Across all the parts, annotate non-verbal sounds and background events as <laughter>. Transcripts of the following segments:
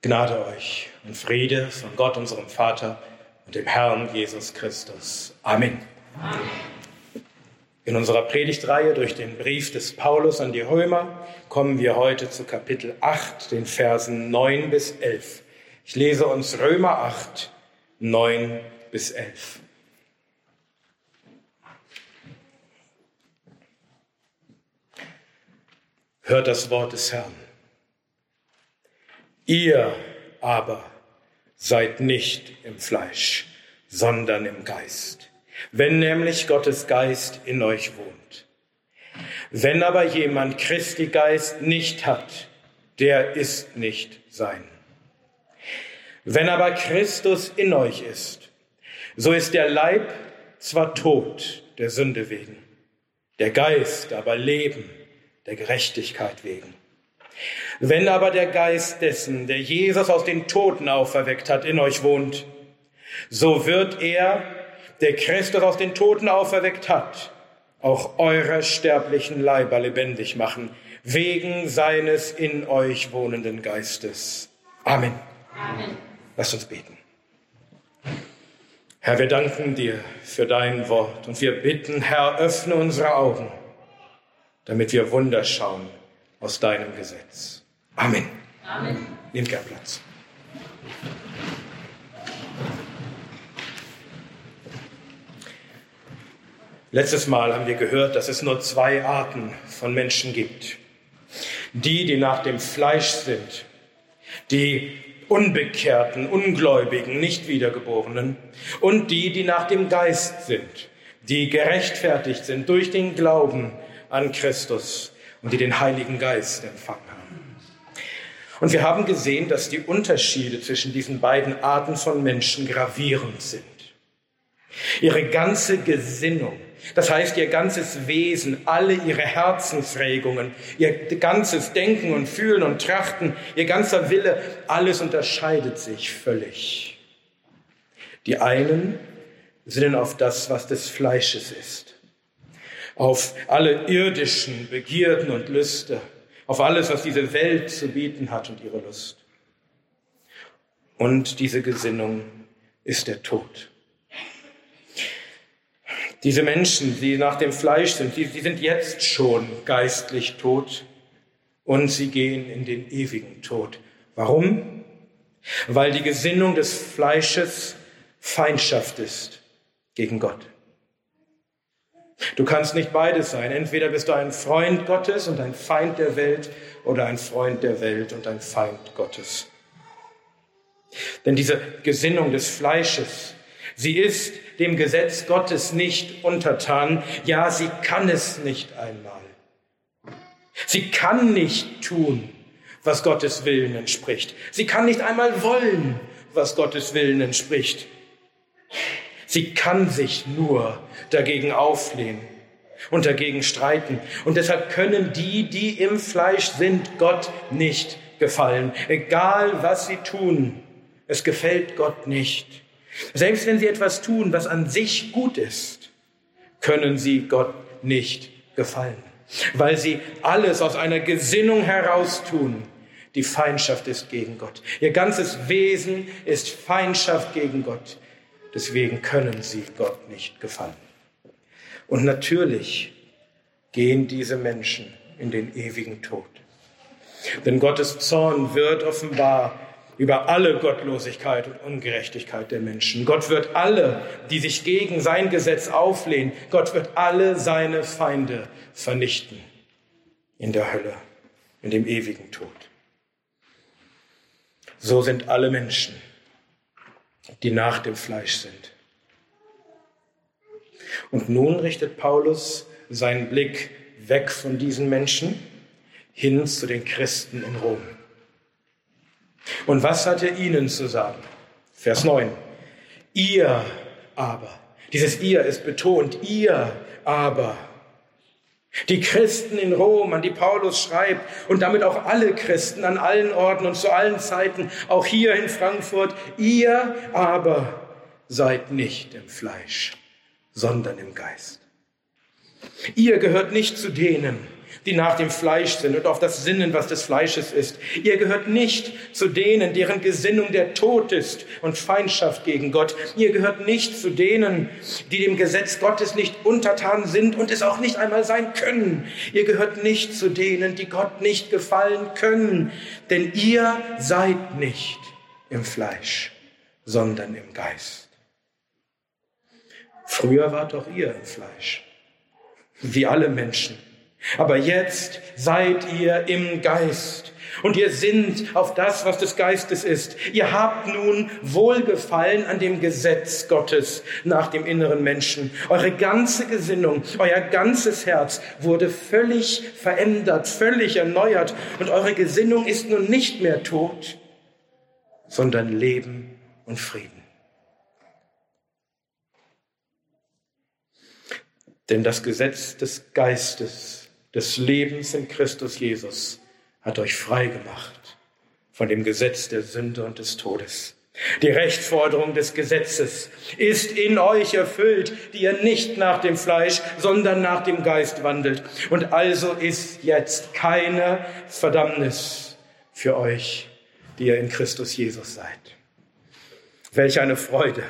Gnade euch und Friede von Gott, unserem Vater und dem Herrn Jesus Christus. Amen. Amen. In unserer Predigtreihe durch den Brief des Paulus an die Römer kommen wir heute zu Kapitel 8, den Versen 9 bis 11. Ich lese uns Römer 8, 9 bis 11. Hört das Wort des Herrn. Ihr aber seid nicht im Fleisch, sondern im Geist, wenn nämlich Gottes Geist in euch wohnt. Wenn aber jemand Christi Geist nicht hat, der ist nicht sein. Wenn aber Christus in euch ist, so ist der Leib zwar tot der Sünde wegen, der Geist aber Leben der Gerechtigkeit wegen. Wenn aber der Geist dessen, der Jesus aus den Toten auferweckt hat, in euch wohnt, so wird er, der Christus aus den Toten auferweckt hat, auch eure sterblichen Leiber lebendig machen, wegen seines in euch wohnenden Geistes. Amen. Amen. Lasst uns beten. Herr, wir danken dir für dein Wort und wir bitten, Herr, öffne unsere Augen, damit wir Wunder schauen aus deinem Gesetz. Amen. Amen. Nehmt gern Platz. Letztes Mal haben wir gehört, dass es nur zwei Arten von Menschen gibt. Die, die nach dem Fleisch sind, die Unbekehrten, Ungläubigen, nicht Wiedergeborenen und die, die nach dem Geist sind, die gerechtfertigt sind durch den Glauben an Christus und die den Heiligen Geist empfangen. Und wir haben gesehen, dass die Unterschiede zwischen diesen beiden Arten von Menschen gravierend sind. Ihre ganze Gesinnung, das heißt ihr ganzes Wesen, alle ihre Herzensregungen, ihr ganzes Denken und Fühlen und Trachten, ihr ganzer Wille, alles unterscheidet sich völlig. Die einen sinnen auf das, was des Fleisches ist, auf alle irdischen Begierden und Lüste auf alles, was diese Welt zu bieten hat und ihre Lust. Und diese Gesinnung ist der Tod. Diese Menschen, die nach dem Fleisch sind, die, die sind jetzt schon geistlich tot und sie gehen in den ewigen Tod. Warum? Weil die Gesinnung des Fleisches Feindschaft ist gegen Gott. Du kannst nicht beides sein. Entweder bist du ein Freund Gottes und ein Feind der Welt oder ein Freund der Welt und ein Feind Gottes. Denn diese Gesinnung des Fleisches, sie ist dem Gesetz Gottes nicht untertan. Ja, sie kann es nicht einmal. Sie kann nicht tun, was Gottes Willen entspricht. Sie kann nicht einmal wollen, was Gottes Willen entspricht. Sie kann sich nur dagegen auflehnen und dagegen streiten. Und deshalb können die, die im Fleisch sind, Gott nicht gefallen. Egal was sie tun, es gefällt Gott nicht. Selbst wenn sie etwas tun, was an sich gut ist, können sie Gott nicht gefallen, weil sie alles aus einer Gesinnung heraus tun, die Feindschaft ist gegen Gott. Ihr ganzes Wesen ist Feindschaft gegen Gott. Deswegen können sie Gott nicht gefallen. Und natürlich gehen diese Menschen in den ewigen Tod. Denn Gottes Zorn wird offenbar über alle Gottlosigkeit und Ungerechtigkeit der Menschen. Gott wird alle, die sich gegen sein Gesetz auflehnen, Gott wird alle seine Feinde vernichten in der Hölle, in dem ewigen Tod. So sind alle Menschen die nach dem Fleisch sind. Und nun richtet Paulus seinen Blick weg von diesen Menschen hin zu den Christen in Rom. Und was hat er ihnen zu sagen? Vers 9. Ihr aber, dieses ihr ist betont, ihr aber die Christen in Rom, an die Paulus schreibt und damit auch alle Christen an allen Orten und zu allen Zeiten, auch hier in Frankfurt, ihr aber seid nicht im Fleisch, sondern im Geist. Ihr gehört nicht zu denen, die nach dem Fleisch sind und auf das Sinnen, was des Fleisches ist. Ihr gehört nicht zu denen, deren Gesinnung der Tod ist und Feindschaft gegen Gott. Ihr gehört nicht zu denen, die dem Gesetz Gottes nicht untertan sind und es auch nicht einmal sein können. Ihr gehört nicht zu denen, die Gott nicht gefallen können, denn ihr seid nicht im Fleisch, sondern im Geist. Früher wart doch ihr im Fleisch, wie alle Menschen. Aber jetzt seid ihr im Geist und ihr sinnt auf das, was des Geistes ist. Ihr habt nun Wohlgefallen an dem Gesetz Gottes nach dem inneren Menschen. Eure ganze Gesinnung, euer ganzes Herz wurde völlig verändert, völlig erneuert und eure Gesinnung ist nun nicht mehr tot, sondern Leben und Frieden. Denn das Gesetz des Geistes, des Lebens in Christus Jesus hat euch frei gemacht von dem Gesetz der Sünde und des Todes. Die Rechtsforderung des Gesetzes ist in euch erfüllt, die ihr nicht nach dem Fleisch, sondern nach dem Geist wandelt. Und also ist jetzt keine Verdammnis für euch, die ihr in Christus Jesus seid. Welch eine Freude,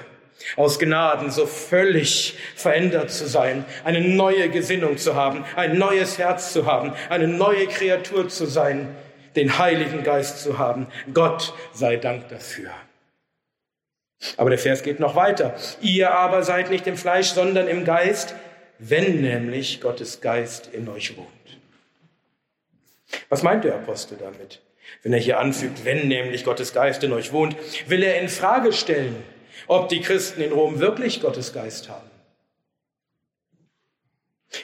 aus Gnaden so völlig verändert zu sein, eine neue Gesinnung zu haben, ein neues Herz zu haben, eine neue Kreatur zu sein, den Heiligen Geist zu haben. Gott sei Dank dafür. Aber der Vers geht noch weiter. Ihr aber seid nicht im Fleisch, sondern im Geist, wenn nämlich Gottes Geist in euch wohnt. Was meint der Apostel damit? Wenn er hier anfügt, wenn nämlich Gottes Geist in euch wohnt, will er in Frage stellen, ob die Christen in Rom wirklich Gottes Geist haben.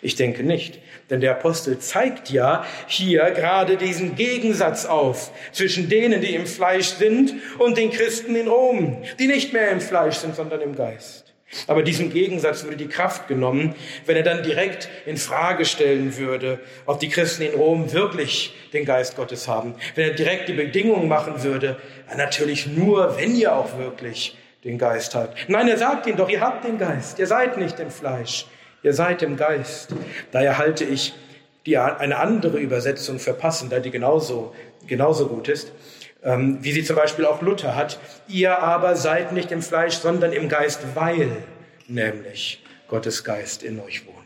Ich denke nicht, denn der Apostel zeigt ja hier gerade diesen Gegensatz auf zwischen denen, die im Fleisch sind und den Christen in Rom, die nicht mehr im Fleisch sind, sondern im Geist. Aber diesem Gegensatz würde die Kraft genommen, wenn er dann direkt in Frage stellen würde, ob die Christen in Rom wirklich den Geist Gottes haben. Wenn er direkt die Bedingung machen würde, natürlich nur, wenn ihr auch wirklich den Geist habt. Nein, er sagt ihnen doch, ihr habt den Geist, ihr seid nicht im Fleisch, ihr seid im Geist. Daher halte ich die, eine andere Übersetzung für passender, die genauso, genauso gut ist, ähm, wie sie zum Beispiel auch Luther hat. Ihr aber seid nicht im Fleisch, sondern im Geist, weil nämlich Gottes Geist in euch wohnt.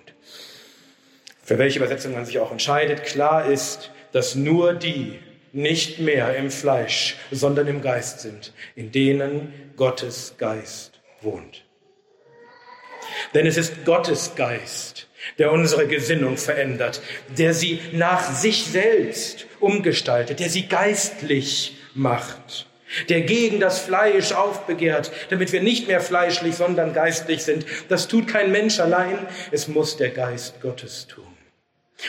Für welche Übersetzung man sich auch entscheidet, klar ist, dass nur die, nicht mehr im Fleisch, sondern im Geist sind, in denen Gottes Geist wohnt. Denn es ist Gottes Geist, der unsere Gesinnung verändert, der sie nach sich selbst umgestaltet, der sie geistlich macht, der gegen das Fleisch aufbegehrt, damit wir nicht mehr fleischlich, sondern geistlich sind. Das tut kein Mensch allein, es muss der Geist Gottes tun.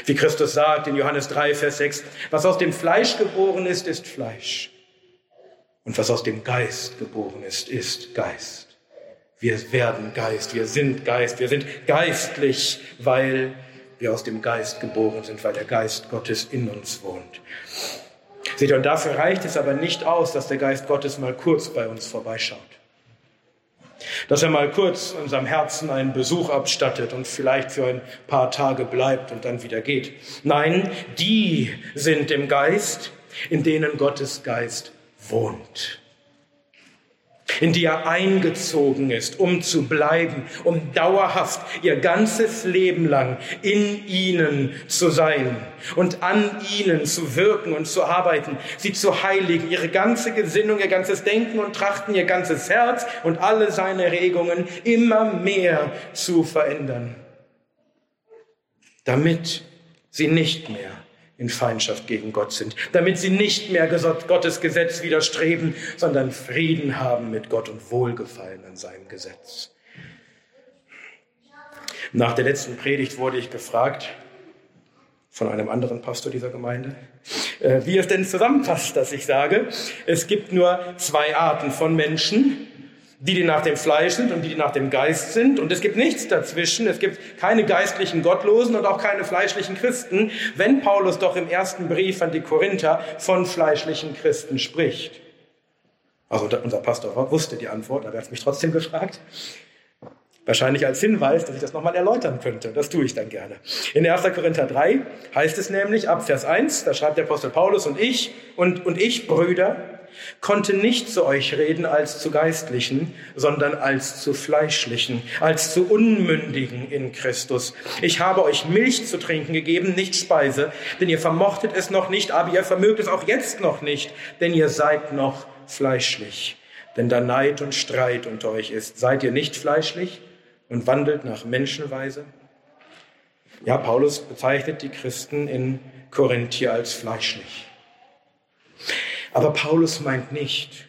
Wie Christus sagt in Johannes 3, Vers 6, was aus dem Fleisch geboren ist, ist Fleisch. Und was aus dem Geist geboren ist, ist Geist. Wir werden Geist, wir sind Geist, wir sind geistlich, weil wir aus dem Geist geboren sind, weil der Geist Gottes in uns wohnt. Seht ihr, und dafür reicht es aber nicht aus, dass der Geist Gottes mal kurz bei uns vorbeischaut dass er mal kurz unserem Herzen einen Besuch abstattet und vielleicht für ein paar Tage bleibt und dann wieder geht. Nein, die sind im Geist, in denen Gottes Geist wohnt in die er eingezogen ist, um zu bleiben, um dauerhaft ihr ganzes Leben lang in ihnen zu sein und an ihnen zu wirken und zu arbeiten, sie zu heiligen, ihre ganze Gesinnung, ihr ganzes Denken und Trachten, ihr ganzes Herz und alle seine Regungen immer mehr zu verändern, damit sie nicht mehr in Feindschaft gegen Gott sind, damit sie nicht mehr Gottes Gesetz widerstreben, sondern Frieden haben mit Gott und Wohlgefallen an seinem Gesetz. Nach der letzten Predigt wurde ich gefragt von einem anderen Pastor dieser Gemeinde, äh, wie es denn zusammenpasst, dass ich sage, es gibt nur zwei Arten von Menschen, die, die nach dem Fleisch sind und die, die nach dem Geist sind. Und es gibt nichts dazwischen. Es gibt keine geistlichen Gottlosen und auch keine fleischlichen Christen, wenn Paulus doch im ersten Brief an die Korinther von fleischlichen Christen spricht. Also unser Pastor wusste die Antwort, aber er hat mich trotzdem gefragt. Wahrscheinlich als Hinweis, dass ich das nochmal erläutern könnte. Das tue ich dann gerne. In 1. Korinther 3 heißt es nämlich ab Vers 1, da schreibt der Apostel Paulus und ich und, und ich, Brüder, konnte nicht zu euch reden als zu Geistlichen, sondern als zu Fleischlichen, als zu Unmündigen in Christus. Ich habe euch Milch zu trinken gegeben, nicht Speise, denn ihr vermochtet es noch nicht, aber ihr vermögt es auch jetzt noch nicht, denn ihr seid noch fleischlich. Denn da Neid und Streit unter euch ist, seid ihr nicht fleischlich und wandelt nach Menschenweise? Ja, Paulus bezeichnet die Christen in Korinth hier als fleischlich. Aber Paulus meint nicht,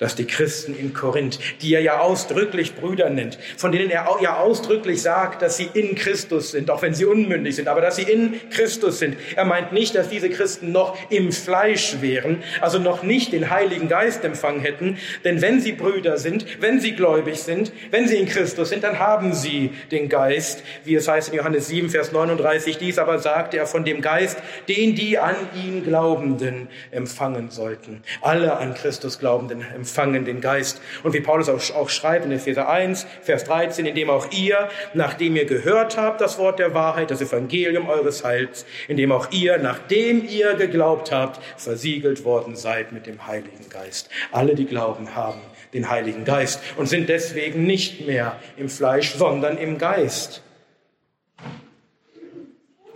dass die Christen in Korinth, die er ja ausdrücklich Brüder nennt, von denen er ja ausdrücklich sagt, dass sie in Christus sind, auch wenn sie unmündig sind, aber dass sie in Christus sind. Er meint nicht, dass diese Christen noch im Fleisch wären, also noch nicht den Heiligen Geist empfangen hätten, denn wenn sie Brüder sind, wenn sie gläubig sind, wenn sie in Christus sind, dann haben sie den Geist, wie es heißt in Johannes 7, Vers 39, dies aber sagte er von dem Geist, den die an ihn Glaubenden empfangen sollten. Alle an Christus Glaubenden empfangen empfangen den Geist. Und wie Paulus auch, auch schreibt in Epheser 1, Vers 13, indem auch ihr, nachdem ihr gehört habt, das Wort der Wahrheit, das Evangelium eures Heils, indem auch ihr, nachdem ihr geglaubt habt, versiegelt worden seid mit dem Heiligen Geist. Alle, die glauben, haben den Heiligen Geist und sind deswegen nicht mehr im Fleisch, sondern im Geist,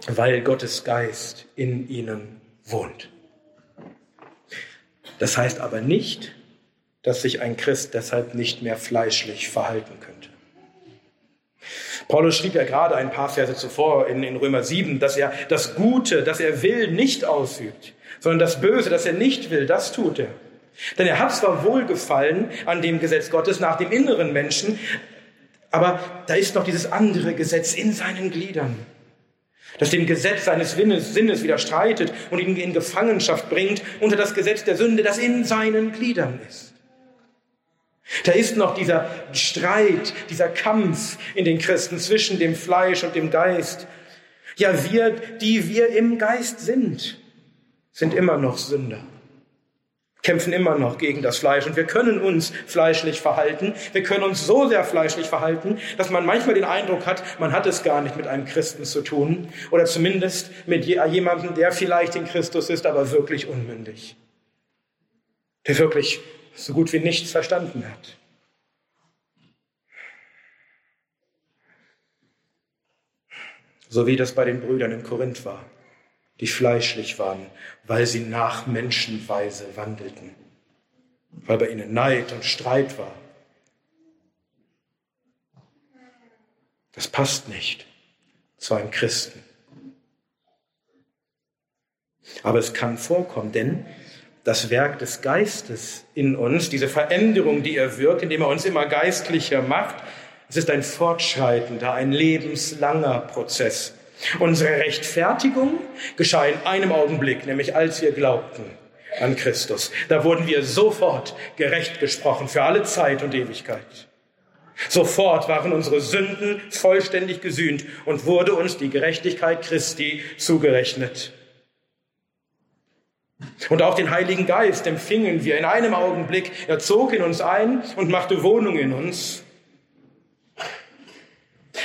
weil Gottes Geist in ihnen wohnt. Das heißt aber nicht, dass sich ein Christ deshalb nicht mehr fleischlich verhalten könnte. Paulus schrieb ja gerade ein paar Verse zuvor in, in Römer 7, dass er das Gute, das er will, nicht ausübt, sondern das Böse, das er nicht will, das tut er. Denn er hat zwar Wohlgefallen an dem Gesetz Gottes nach dem inneren Menschen, aber da ist noch dieses andere Gesetz in seinen Gliedern, das dem Gesetz seines Sinnes widerstreitet und ihn in Gefangenschaft bringt unter das Gesetz der Sünde, das in seinen Gliedern ist. Da ist noch dieser Streit, dieser Kampf in den Christen zwischen dem Fleisch und dem Geist. Ja, wir, die wir im Geist sind, sind immer noch Sünder, kämpfen immer noch gegen das Fleisch und wir können uns fleischlich verhalten. Wir können uns so sehr fleischlich verhalten, dass man manchmal den Eindruck hat, man hat es gar nicht mit einem Christen zu tun oder zumindest mit jemandem, der vielleicht in Christus ist, aber wirklich unmündig, der wirklich so gut wie nichts verstanden hat. So wie das bei den Brüdern in Korinth war, die fleischlich waren, weil sie nach Menschenweise wandelten, weil bei ihnen Neid und Streit war. Das passt nicht zu einem Christen. Aber es kann vorkommen, denn das Werk des Geistes in uns, diese Veränderung, die er wirkt, indem er uns immer geistlicher macht, es ist ein fortschreitender, ein lebenslanger Prozess. Unsere Rechtfertigung geschah in einem Augenblick, nämlich als wir glaubten an Christus. Da wurden wir sofort gerecht gesprochen für alle Zeit und Ewigkeit. Sofort waren unsere Sünden vollständig gesühnt und wurde uns die Gerechtigkeit Christi zugerechnet. Und auch den Heiligen Geist empfingen wir in einem Augenblick. Er zog in uns ein und machte Wohnung in uns.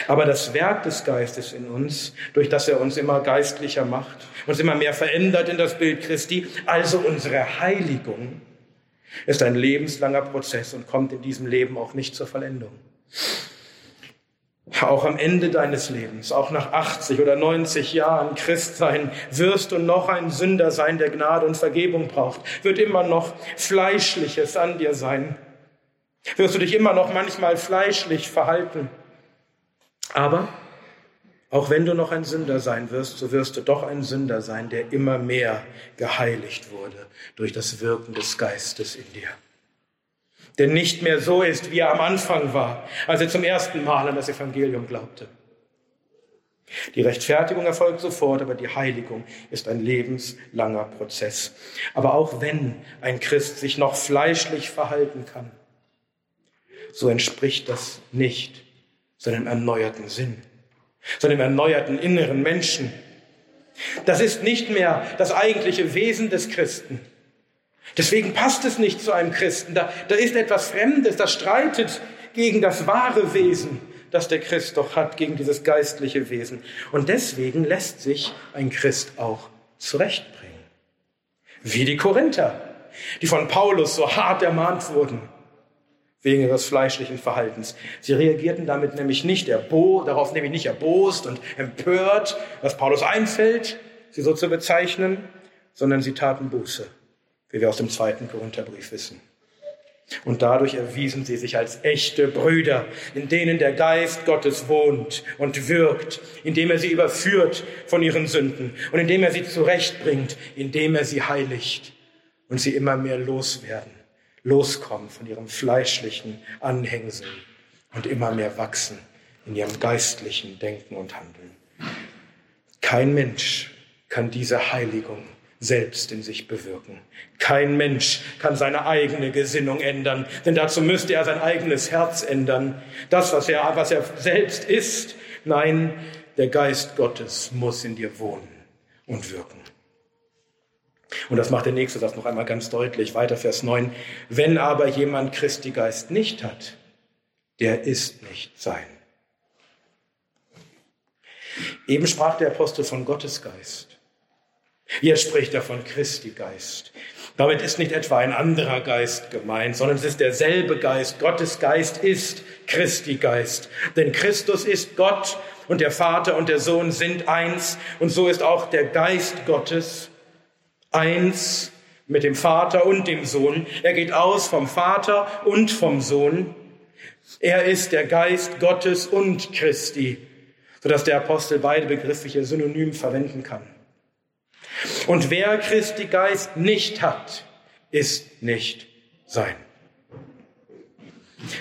Aber das Werk des Geistes in uns, durch das er uns immer geistlicher macht, uns immer mehr verändert in das Bild Christi, also unsere Heiligung, ist ein lebenslanger Prozess und kommt in diesem Leben auch nicht zur Vollendung. Auch am Ende deines Lebens, auch nach 80 oder 90 Jahren Christ sein, wirst du noch ein Sünder sein, der Gnade und Vergebung braucht. Wird immer noch Fleischliches an dir sein. Wirst du dich immer noch manchmal fleischlich verhalten. Aber auch wenn du noch ein Sünder sein wirst, so wirst du doch ein Sünder sein, der immer mehr geheiligt wurde durch das Wirken des Geistes in dir der nicht mehr so ist, wie er am Anfang war, als er zum ersten Mal an das Evangelium glaubte. Die Rechtfertigung erfolgt sofort, aber die Heiligung ist ein lebenslanger Prozess. Aber auch wenn ein Christ sich noch fleischlich verhalten kann, so entspricht das nicht seinem erneuerten Sinn, seinem erneuerten inneren Menschen. Das ist nicht mehr das eigentliche Wesen des Christen. Deswegen passt es nicht zu einem Christen. Da, da ist etwas Fremdes, das streitet gegen das wahre Wesen das der Christ doch hat gegen dieses geistliche Wesen. Und deswegen lässt sich ein Christ auch zurechtbringen. Wie die Korinther, die von Paulus so hart ermahnt wurden wegen ihres fleischlichen Verhaltens. Sie reagierten damit nämlich nicht erbo darauf nämlich nicht erbost und empört, was Paulus einfällt, sie so zu bezeichnen, sondern sie taten Buße, wie wir aus dem zweiten Korintherbrief wissen. Und dadurch erwiesen sie sich als echte Brüder, in denen der Geist Gottes wohnt und wirkt, indem er sie überführt von ihren Sünden und indem er sie zurechtbringt, indem er sie heiligt und sie immer mehr loswerden, loskommen von ihrem fleischlichen Anhängsel und immer mehr wachsen in ihrem geistlichen Denken und Handeln. Kein Mensch kann diese Heiligung selbst in sich bewirken. Kein Mensch kann seine eigene Gesinnung ändern, denn dazu müsste er sein eigenes Herz ändern. Das, was er, was er selbst ist. Nein, der Geist Gottes muss in dir wohnen und wirken. Und das macht der nächste Satz noch einmal ganz deutlich. Weiter Vers 9. Wenn aber jemand Christi Geist nicht hat, der ist nicht sein. Eben sprach der Apostel von Gottes Geist. Jetzt spricht er von Christi Geist. Damit ist nicht etwa ein anderer Geist gemeint, sondern es ist derselbe Geist. Gottes Geist ist Christi Geist. Denn Christus ist Gott und der Vater und der Sohn sind eins. Und so ist auch der Geist Gottes eins mit dem Vater und dem Sohn. Er geht aus vom Vater und vom Sohn. Er ist der Geist Gottes und Christi, sodass der Apostel beide Begriffe hier synonym verwenden kann. Und wer Christi Geist nicht hat, ist nicht sein.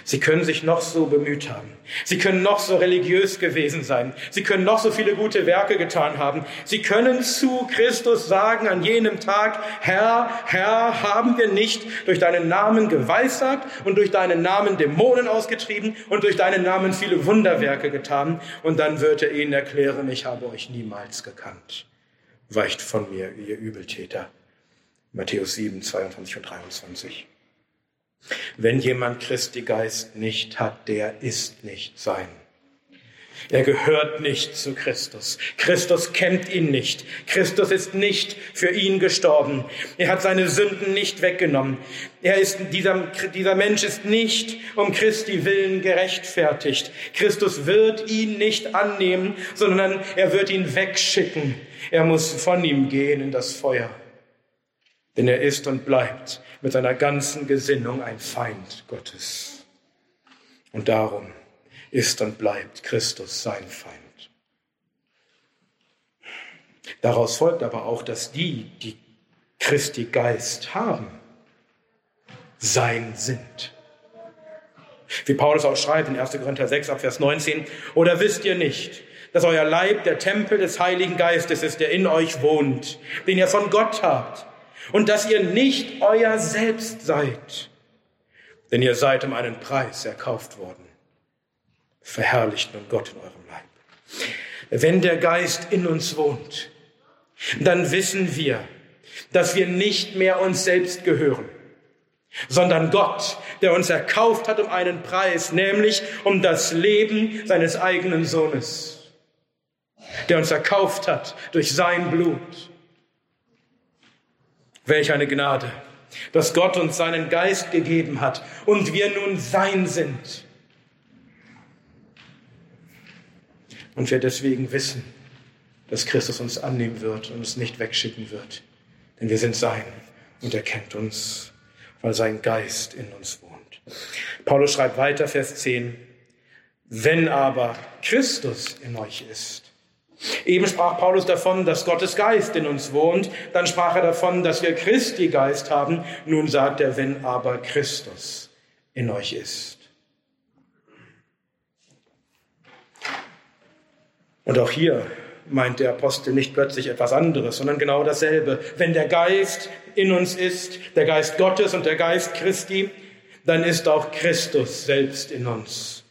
Sie können sich noch so bemüht haben. Sie können noch so religiös gewesen sein. Sie können noch so viele gute Werke getan haben. Sie können zu Christus sagen an jenem Tag, Herr, Herr, haben wir nicht durch deinen Namen geweissagt und durch deinen Namen Dämonen ausgetrieben und durch deinen Namen viele Wunderwerke getan? Und dann wird er ihnen erklären, ich habe euch niemals gekannt weicht von mir, ihr Übeltäter. Matthäus 7, 22 und 23. Wenn jemand Christi Geist nicht hat, der ist nicht sein. Er gehört nicht zu Christus. Christus kennt ihn nicht. Christus ist nicht für ihn gestorben. Er hat seine Sünden nicht weggenommen. Er ist, dieser, dieser Mensch ist nicht um Christi willen gerechtfertigt. Christus wird ihn nicht annehmen, sondern er wird ihn wegschicken. Er muss von ihm gehen in das Feuer. Denn er ist und bleibt mit seiner ganzen Gesinnung ein Feind Gottes. Und darum ist und bleibt Christus sein Feind. Daraus folgt aber auch, dass die, die Christi Geist haben, sein sind. Wie Paulus auch schreibt in 1. Korinther 6 ab Vers 19, oder wisst ihr nicht, dass euer Leib der Tempel des Heiligen Geistes ist, der in euch wohnt, den ihr von Gott habt, und dass ihr nicht euer Selbst seid, denn ihr seid um einen Preis erkauft worden verherrlicht nun Gott in eurem Leib. Wenn der Geist in uns wohnt, dann wissen wir, dass wir nicht mehr uns selbst gehören, sondern Gott, der uns erkauft hat um einen Preis, nämlich um das Leben seines eigenen Sohnes, der uns erkauft hat durch sein Blut. Welch eine Gnade, dass Gott uns seinen Geist gegeben hat und wir nun sein sind. Und wir deswegen wissen, dass Christus uns annehmen wird und uns nicht wegschicken wird. Denn wir sind sein und er kennt uns, weil sein Geist in uns wohnt. Paulus schreibt weiter, Vers 10, wenn aber Christus in euch ist, Eben sprach Paulus davon, dass Gottes Geist in uns wohnt. Dann sprach er davon, dass wir Christi Geist haben. Nun sagt er, wenn aber Christus in euch ist. Und auch hier meint der Apostel nicht plötzlich etwas anderes, sondern genau dasselbe. Wenn der Geist in uns ist, der Geist Gottes und der Geist Christi, dann ist auch Christus selbst in uns.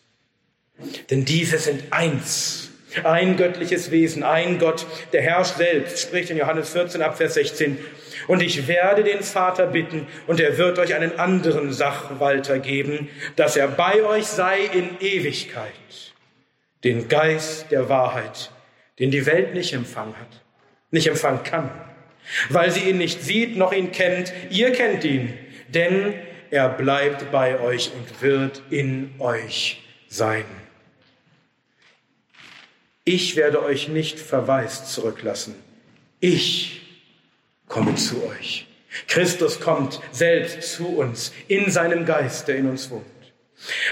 Denn diese sind eins. Ein göttliches Wesen, ein Gott, der herrscht selbst, spricht in Johannes 14 ab Vers 16. Und ich werde den Vater bitten, und er wird euch einen anderen Sachwalter geben, dass er bei euch sei in Ewigkeit den Geist der Wahrheit, den die Welt nicht empfangen hat, nicht empfangen kann, weil sie ihn nicht sieht noch ihn kennt. Ihr kennt ihn, denn er bleibt bei euch und wird in euch sein. Ich werde euch nicht verwaist zurücklassen. Ich komme zu euch. Christus kommt selbst zu uns in seinem Geist, der in uns wohnt.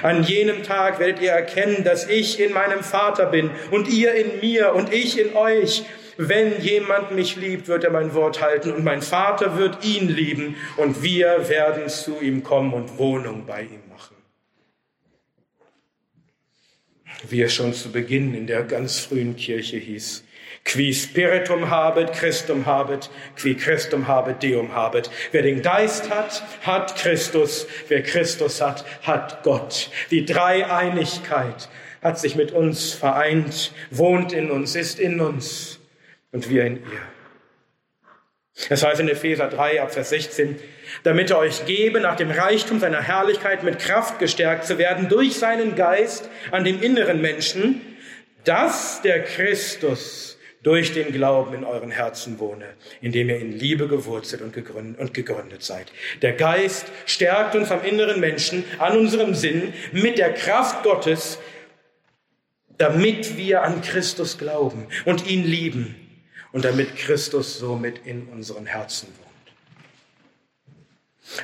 An jenem Tag werdet ihr erkennen, dass ich in meinem Vater bin und ihr in mir und ich in euch. Wenn jemand mich liebt, wird er mein Wort halten und mein Vater wird ihn lieben und wir werden zu ihm kommen und Wohnung bei ihm machen. Wie es schon zu Beginn in der ganz frühen Kirche hieß, Qui spiritum habet, Christum habet, qui Christum habet, Deum habet. Wer den Geist hat, hat Christus. Wer Christus hat, hat Gott. Die Dreieinigkeit hat sich mit uns vereint, wohnt in uns, ist in uns und wir in ihr. Es heißt in Epheser 3, Abvers 16, damit er euch gebe, nach dem Reichtum seiner Herrlichkeit mit Kraft gestärkt zu werden durch seinen Geist an dem inneren Menschen, dass der Christus durch den Glauben in euren Herzen wohne, indem ihr in Liebe gewurzelt und gegründet, und gegründet seid. Der Geist stärkt uns am inneren Menschen, an unserem Sinn, mit der Kraft Gottes, damit wir an Christus glauben und ihn lieben und damit Christus somit in unseren Herzen wohnt.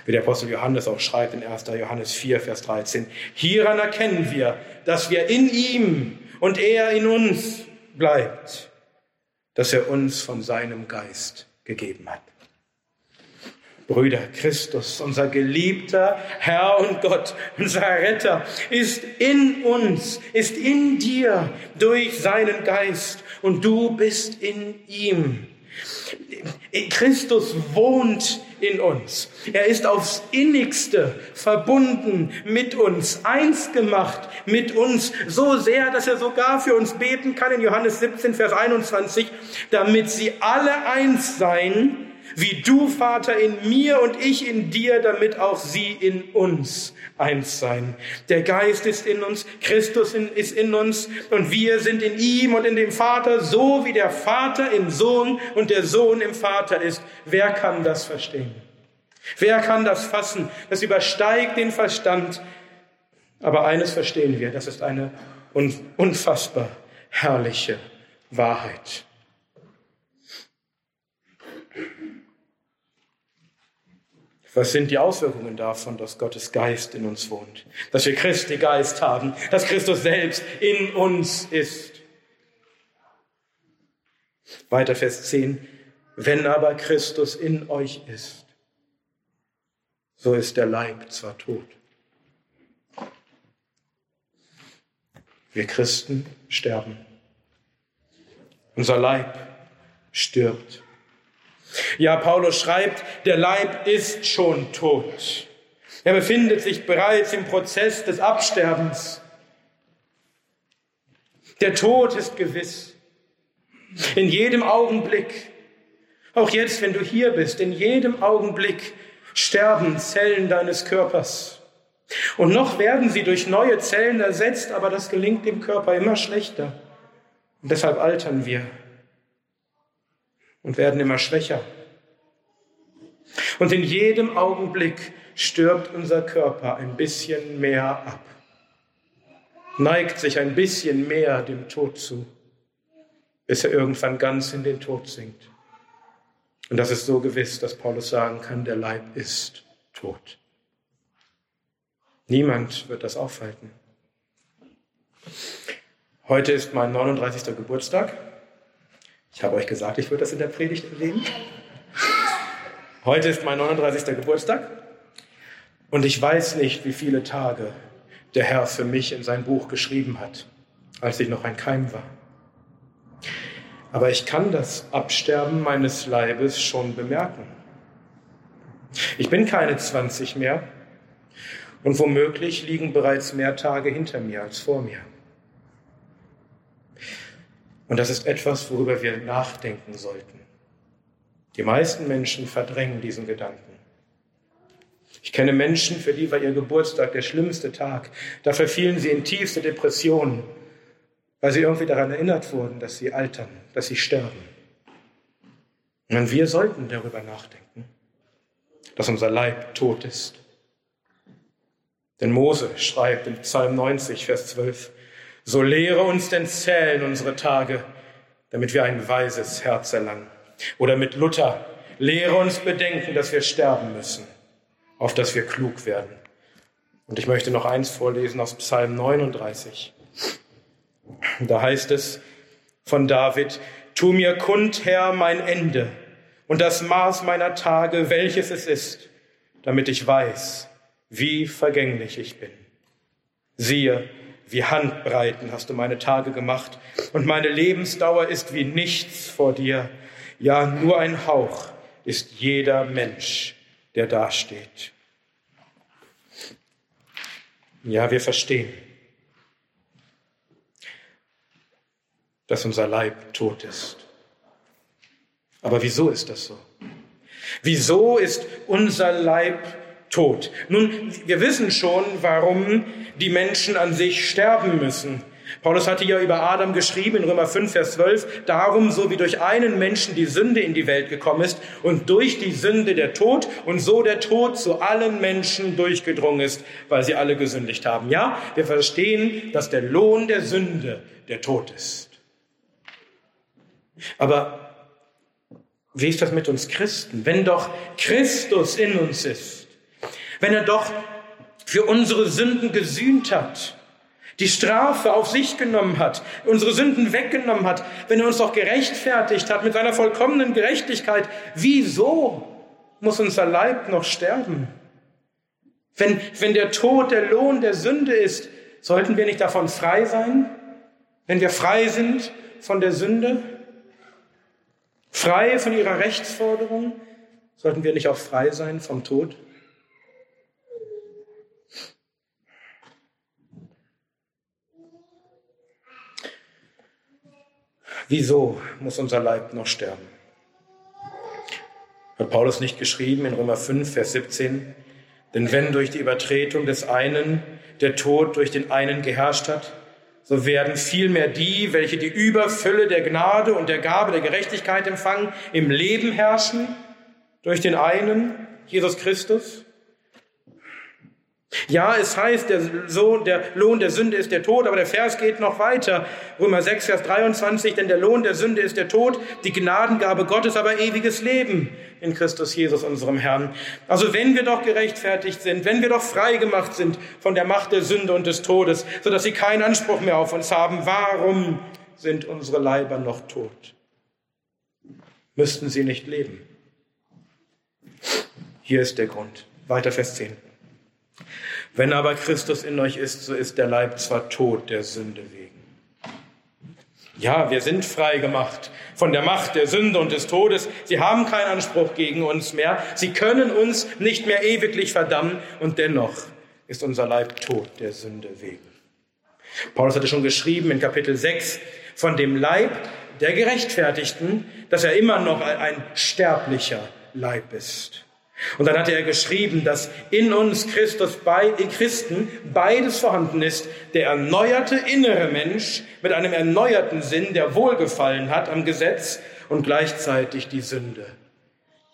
Wie der Apostel Johannes auch schreibt in 1. Johannes 4, Vers 13, hieran erkennen wir, dass wir in ihm und er in uns bleibt das er uns von seinem Geist gegeben hat. Brüder, Christus, unser geliebter Herr und Gott, unser Retter, ist in uns, ist in dir durch seinen Geist und du bist in ihm. Christus wohnt in uns. Er ist aufs innigste verbunden mit uns, eins gemacht mit uns, so sehr, dass er sogar für uns beten kann in Johannes 17, Vers 21, damit sie alle eins seien, wie du, Vater, in mir und ich in dir, damit auch sie in uns eins sein. Der Geist ist in uns, Christus ist in uns und wir sind in ihm und in dem Vater, so wie der Vater im Sohn und der Sohn im Vater ist. Wer kann das verstehen? Wer kann das fassen? Das übersteigt den Verstand. Aber eines verstehen wir, das ist eine unfassbar herrliche Wahrheit. Was sind die Auswirkungen davon, dass Gottes Geist in uns wohnt? Dass wir Christi Geist haben, dass Christus selbst in uns ist. Weiter Vers 10. Wenn aber Christus in euch ist, so ist der Leib zwar tot. Wir Christen sterben. Unser Leib stirbt. Ja, Paulus schreibt, der Leib ist schon tot. Er befindet sich bereits im Prozess des Absterbens. Der Tod ist gewiss. In jedem Augenblick, auch jetzt, wenn du hier bist, in jedem Augenblick sterben Zellen deines Körpers. Und noch werden sie durch neue Zellen ersetzt, aber das gelingt dem Körper immer schlechter. Und deshalb altern wir und werden immer schwächer. Und in jedem Augenblick stirbt unser Körper ein bisschen mehr ab, neigt sich ein bisschen mehr dem Tod zu, bis er irgendwann ganz in den Tod sinkt. Und das ist so gewiss, dass Paulus sagen kann, der Leib ist tot. Niemand wird das aufhalten. Heute ist mein 39. Geburtstag. Ich habe euch gesagt, ich würde das in der Predigt erwähnen. Heute ist mein 39. Geburtstag und ich weiß nicht, wie viele Tage der Herr für mich in sein Buch geschrieben hat, als ich noch ein Keim war. Aber ich kann das Absterben meines Leibes schon bemerken. Ich bin keine 20 mehr und womöglich liegen bereits mehr Tage hinter mir als vor mir. Und das ist etwas, worüber wir nachdenken sollten. Die meisten Menschen verdrängen diesen Gedanken. Ich kenne Menschen, für die war ihr Geburtstag der schlimmste Tag. Da verfielen sie in tiefste Depressionen. weil sie irgendwie daran erinnert wurden, dass sie altern, dass sie sterben. Und wir sollten darüber nachdenken, dass unser Leib tot ist. Denn Mose schreibt in Psalm 90, Vers 12, so lehre uns denn zählen unsere Tage, damit wir ein weises Herz erlangen. Oder mit Luther, lehre uns bedenken, dass wir sterben müssen, auf dass wir klug werden. Und ich möchte noch eins vorlesen aus Psalm 39. Da heißt es von David, tu mir kund, Herr, mein Ende und das Maß meiner Tage, welches es ist, damit ich weiß, wie vergänglich ich bin. Siehe, wie Handbreiten hast du meine Tage gemacht und meine Lebensdauer ist wie nichts vor dir. Ja, nur ein Hauch ist jeder Mensch, der dasteht. Ja, wir verstehen, dass unser Leib tot ist. Aber wieso ist das so? Wieso ist unser Leib tot? Nun, wir wissen schon, warum die Menschen an sich sterben müssen. Paulus hatte ja über Adam geschrieben in Römer 5, Vers 12, darum, so wie durch einen Menschen die Sünde in die Welt gekommen ist und durch die Sünde der Tod und so der Tod zu allen Menschen durchgedrungen ist, weil sie alle gesündigt haben. Ja, wir verstehen, dass der Lohn der Sünde der Tod ist. Aber wie ist das mit uns Christen? Wenn doch Christus in uns ist, wenn er doch für unsere Sünden gesühnt hat, die Strafe auf sich genommen hat, unsere Sünden weggenommen hat, wenn er uns doch gerechtfertigt hat mit seiner vollkommenen Gerechtigkeit, wieso muss unser Leib noch sterben? Wenn, wenn der Tod der Lohn der Sünde ist, sollten wir nicht davon frei sein? Wenn wir frei sind von der Sünde? Frei von ihrer Rechtsforderung? Sollten wir nicht auch frei sein vom Tod? Wieso muss unser Leib noch sterben? Hat Paulus nicht geschrieben in Römer 5, Vers 17? Denn wenn durch die Übertretung des einen der Tod durch den einen geherrscht hat, so werden vielmehr die, welche die Überfülle der Gnade und der Gabe der Gerechtigkeit empfangen, im Leben herrschen durch den einen, Jesus Christus. Ja, es heißt, der, Sohn, der Lohn der Sünde ist der Tod, aber der Vers geht noch weiter. Römer 6, Vers 23, denn der Lohn der Sünde ist der Tod, die Gnadengabe Gottes aber ewiges Leben in Christus Jesus, unserem Herrn. Also wenn wir doch gerechtfertigt sind, wenn wir doch frei gemacht sind von der Macht der Sünde und des Todes, sodass sie keinen Anspruch mehr auf uns haben, warum sind unsere Leiber noch tot? Müssten sie nicht leben? Hier ist der Grund. Weiter Vers 10. Wenn aber Christus in euch ist, so ist der Leib zwar tot der Sünde wegen. Ja, wir sind frei gemacht von der Macht der Sünde und des Todes. Sie haben keinen Anspruch gegen uns mehr. Sie können uns nicht mehr ewiglich verdammen und dennoch ist unser Leib tot der Sünde wegen. Paulus hatte schon geschrieben in Kapitel 6 von dem Leib der Gerechtfertigten, dass er immer noch ein sterblicher Leib ist. Und dann hatte er geschrieben, dass in uns Christus, in Christen beides vorhanden ist. Der erneuerte innere Mensch mit einem erneuerten Sinn, der Wohlgefallen hat am Gesetz und gleichzeitig die Sünde,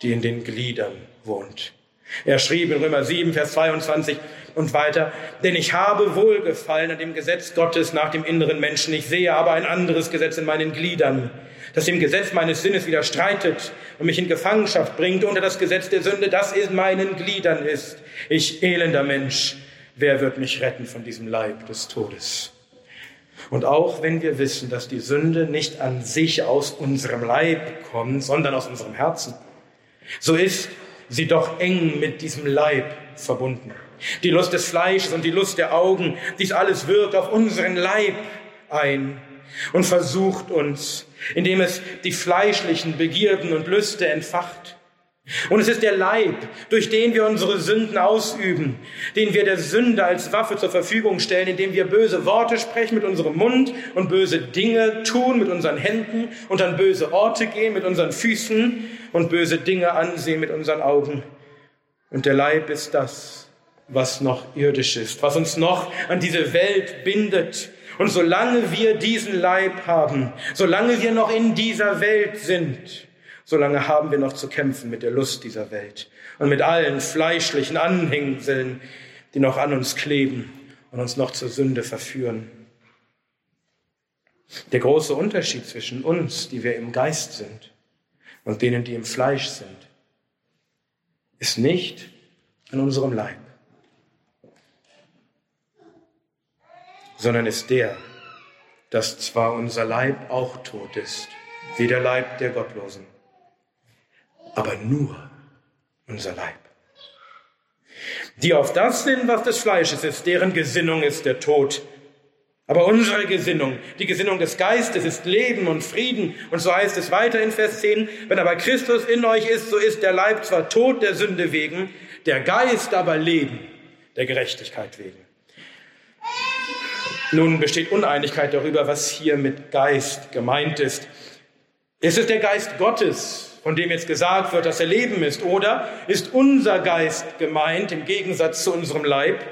die in den Gliedern wohnt. Er schrieb in Römer 7, Vers 22 und weiter, denn ich habe Wohlgefallen an dem Gesetz Gottes nach dem inneren Menschen. Ich sehe aber ein anderes Gesetz in meinen Gliedern das dem Gesetz meines Sinnes widerstreitet und mich in Gefangenschaft bringt unter das Gesetz der Sünde, das in meinen Gliedern ist. Ich elender Mensch, wer wird mich retten von diesem Leib des Todes? Und auch wenn wir wissen, dass die Sünde nicht an sich aus unserem Leib kommt, sondern aus unserem Herzen, so ist sie doch eng mit diesem Leib verbunden. Die Lust des Fleisches und die Lust der Augen, dies alles wirkt auf unseren Leib ein und versucht uns, indem es die fleischlichen Begierden und Lüste entfacht. Und es ist der Leib, durch den wir unsere Sünden ausüben, den wir der Sünde als Waffe zur Verfügung stellen, indem wir böse Worte sprechen mit unserem Mund und böse Dinge tun mit unseren Händen und an böse Orte gehen mit unseren Füßen und böse Dinge ansehen mit unseren Augen. Und der Leib ist das, was noch irdisch ist, was uns noch an diese Welt bindet. Und solange wir diesen Leib haben, solange wir noch in dieser Welt sind, solange haben wir noch zu kämpfen mit der Lust dieser Welt und mit allen fleischlichen Anhängseln, die noch an uns kleben und uns noch zur Sünde verführen. Der große Unterschied zwischen uns, die wir im Geist sind, und denen, die im Fleisch sind, ist nicht an unserem Leib, sondern ist der, dass zwar unser Leib auch tot ist, wie der Leib der Gottlosen, aber nur unser Leib. Die auf das sind, was des Fleisches ist, deren Gesinnung ist der Tod, aber unsere Gesinnung, die Gesinnung des Geistes ist Leben und Frieden. Und so heißt es weiter in Vers 10, wenn aber Christus in euch ist, so ist der Leib zwar tot der Sünde wegen, der Geist aber Leben der Gerechtigkeit wegen. Nun besteht Uneinigkeit darüber, was hier mit Geist gemeint ist. Ist es der Geist Gottes, von dem jetzt gesagt wird, dass er Leben ist, oder ist unser Geist gemeint im Gegensatz zu unserem Leib?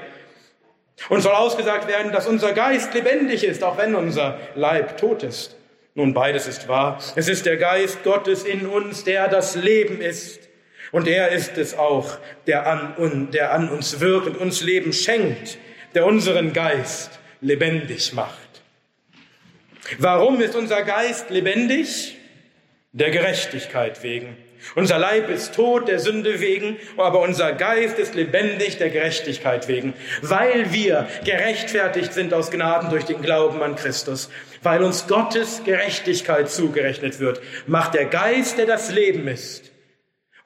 Und soll ausgesagt werden, dass unser Geist lebendig ist, auch wenn unser Leib tot ist. Nun, beides ist wahr. Es ist der Geist Gottes in uns, der das Leben ist. Und er ist es auch, der an, der an uns wirkt und uns Leben schenkt, der unseren Geist lebendig macht. Warum ist unser Geist lebendig? Der Gerechtigkeit wegen. Unser Leib ist tot der Sünde wegen, aber unser Geist ist lebendig der Gerechtigkeit wegen, weil wir gerechtfertigt sind aus Gnaden durch den Glauben an Christus, weil uns Gottes Gerechtigkeit zugerechnet wird, macht der Geist, der das Leben ist,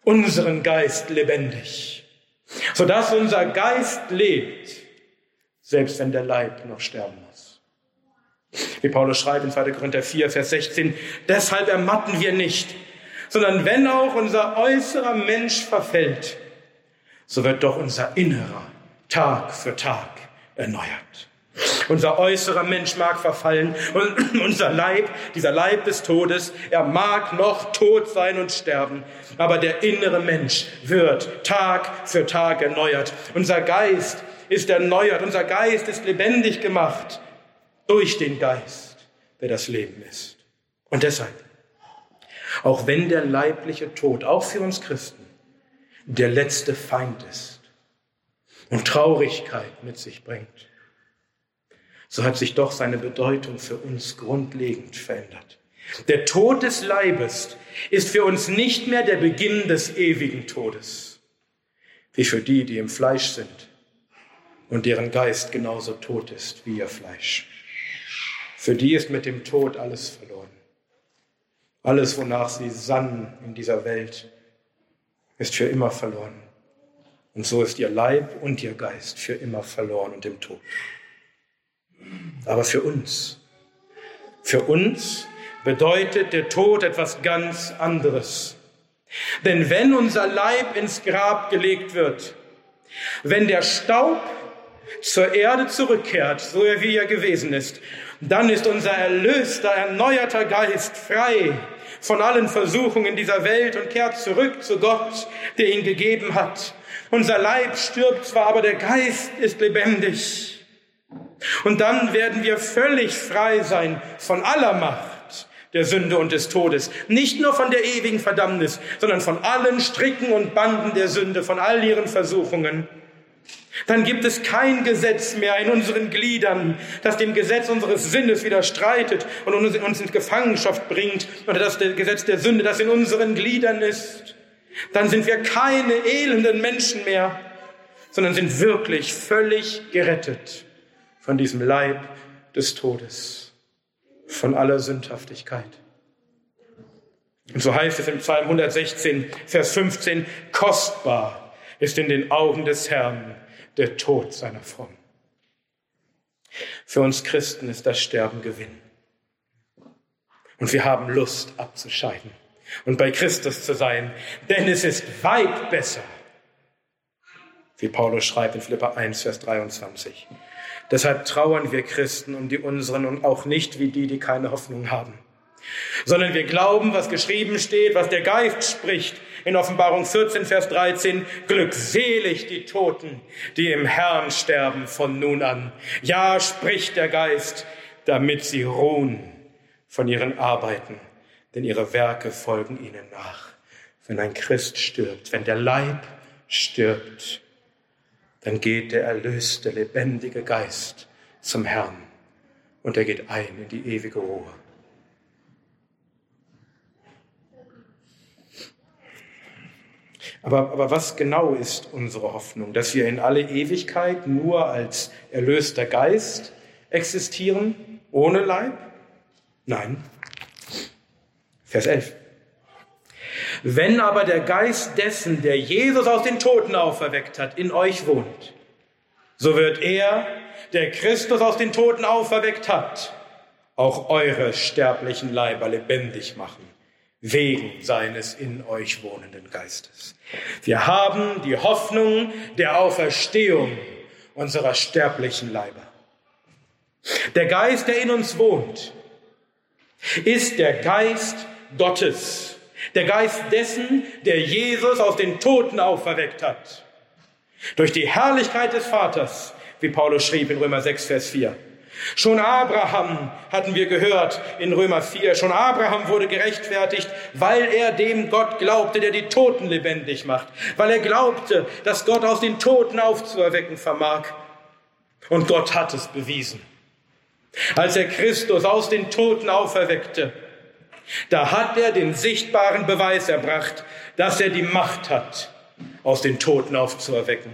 unseren Geist lebendig, sodass unser Geist lebt, selbst wenn der Leib noch sterben muss. Wie Paulus schreibt in 2. Korinther 4, Vers 16, deshalb ermatten wir nicht, sondern wenn auch unser äußerer Mensch verfällt, so wird doch unser innerer Tag für Tag erneuert. Unser äußerer Mensch mag verfallen und <clears throat> unser Leib, dieser Leib des Todes, er mag noch tot sein und sterben, aber der innere Mensch wird Tag für Tag erneuert. Unser Geist ist erneuert, unser Geist ist lebendig gemacht durch den Geist, der das Leben ist. Und deshalb auch wenn der leibliche Tod, auch für uns Christen, der letzte Feind ist und Traurigkeit mit sich bringt, so hat sich doch seine Bedeutung für uns grundlegend verändert. Der Tod des Leibes ist für uns nicht mehr der Beginn des ewigen Todes, wie für die, die im Fleisch sind und deren Geist genauso tot ist wie ihr Fleisch. Für die ist mit dem Tod alles verloren. Alles, wonach sie sannen in dieser Welt, ist für immer verloren. Und so ist ihr Leib und ihr Geist für immer verloren und im Tod. Aber für uns, für uns bedeutet der Tod etwas ganz anderes. Denn wenn unser Leib ins Grab gelegt wird, wenn der Staub zur Erde zurückkehrt, so er wie er gewesen ist, dann ist unser erlöster, erneuerter Geist frei von allen Versuchungen dieser Welt und kehrt zurück zu Gott, der ihn gegeben hat. Unser Leib stirbt zwar, aber der Geist ist lebendig. Und dann werden wir völlig frei sein von aller Macht der Sünde und des Todes. Nicht nur von der ewigen Verdammnis, sondern von allen Stricken und Banden der Sünde, von all ihren Versuchungen. Dann gibt es kein Gesetz mehr in unseren Gliedern, das dem Gesetz unseres Sinnes widerstreitet und uns in Gefangenschaft bringt oder das Gesetz der Sünde, das in unseren Gliedern ist. Dann sind wir keine elenden Menschen mehr, sondern sind wirklich völlig gerettet von diesem Leib des Todes, von aller Sündhaftigkeit. Und so heißt es im Psalm 116, Vers 15, kostbar ist in den Augen des Herrn der Tod seiner Frommen. Für uns Christen ist das Sterben Gewinn. Und wir haben Lust abzuscheiden und bei Christus zu sein, denn es ist weit besser, wie Paulus schreibt in Philippa 1, Vers 23. Deshalb trauern wir Christen um die unseren und auch nicht wie die, die keine Hoffnung haben, sondern wir glauben, was geschrieben steht, was der Geist spricht. In Offenbarung 14, Vers 13, glückselig die Toten, die im Herrn sterben von nun an. Ja, spricht der Geist, damit sie ruhen von ihren Arbeiten, denn ihre Werke folgen ihnen nach. Wenn ein Christ stirbt, wenn der Leib stirbt, dann geht der erlöste, lebendige Geist zum Herrn und er geht ein in die ewige Ruhe. Aber, aber was genau ist unsere Hoffnung? Dass wir in alle Ewigkeit nur als erlöster Geist existieren, ohne Leib? Nein. Vers 11. Wenn aber der Geist dessen, der Jesus aus den Toten auferweckt hat, in euch wohnt, so wird er, der Christus aus den Toten auferweckt hat, auch eure sterblichen Leiber lebendig machen, wegen seines in euch wohnenden Geistes. Wir haben die Hoffnung der Auferstehung unserer sterblichen Leiber. Der Geist, der in uns wohnt, ist der Geist Gottes, der Geist dessen, der Jesus aus den Toten auferweckt hat. Durch die Herrlichkeit des Vaters, wie Paulus schrieb in Römer 6, Vers 4. Schon Abraham hatten wir gehört in Römer 4, schon Abraham wurde gerechtfertigt, weil er dem Gott glaubte, der die Toten lebendig macht, weil er glaubte, dass Gott aus den Toten aufzuerwecken vermag. Und Gott hat es bewiesen. Als er Christus aus den Toten auferweckte, da hat er den sichtbaren Beweis erbracht, dass er die Macht hat, aus den Toten aufzuerwecken.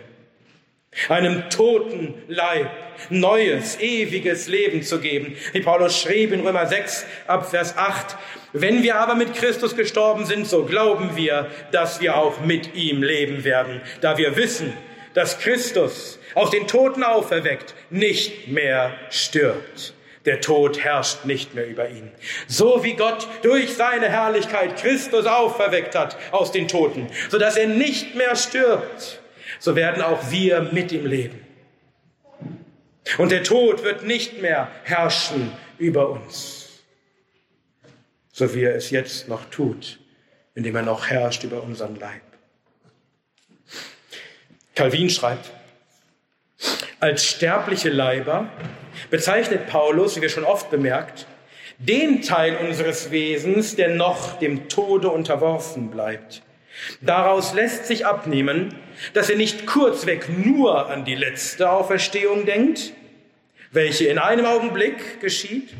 Einem toten Leib neues, ewiges Leben zu geben. Wie Paulus schrieb in Römer 6 ab Vers 8, wenn wir aber mit Christus gestorben sind, so glauben wir, dass wir auch mit ihm leben werden, da wir wissen, dass Christus aus den Toten auferweckt nicht mehr stirbt. Der Tod herrscht nicht mehr über ihn. So wie Gott durch seine Herrlichkeit Christus auferweckt hat aus den Toten, so dass er nicht mehr stirbt, so werden auch wir mit ihm leben. Und der Tod wird nicht mehr herrschen über uns, so wie er es jetzt noch tut, indem er noch herrscht über unseren Leib. Calvin schreibt, als sterbliche Leiber bezeichnet Paulus, wie wir schon oft bemerkt, den Teil unseres Wesens, der noch dem Tode unterworfen bleibt. Daraus lässt sich abnehmen, dass er nicht kurzweg nur an die letzte Auferstehung denkt, welche in einem Augenblick geschieht,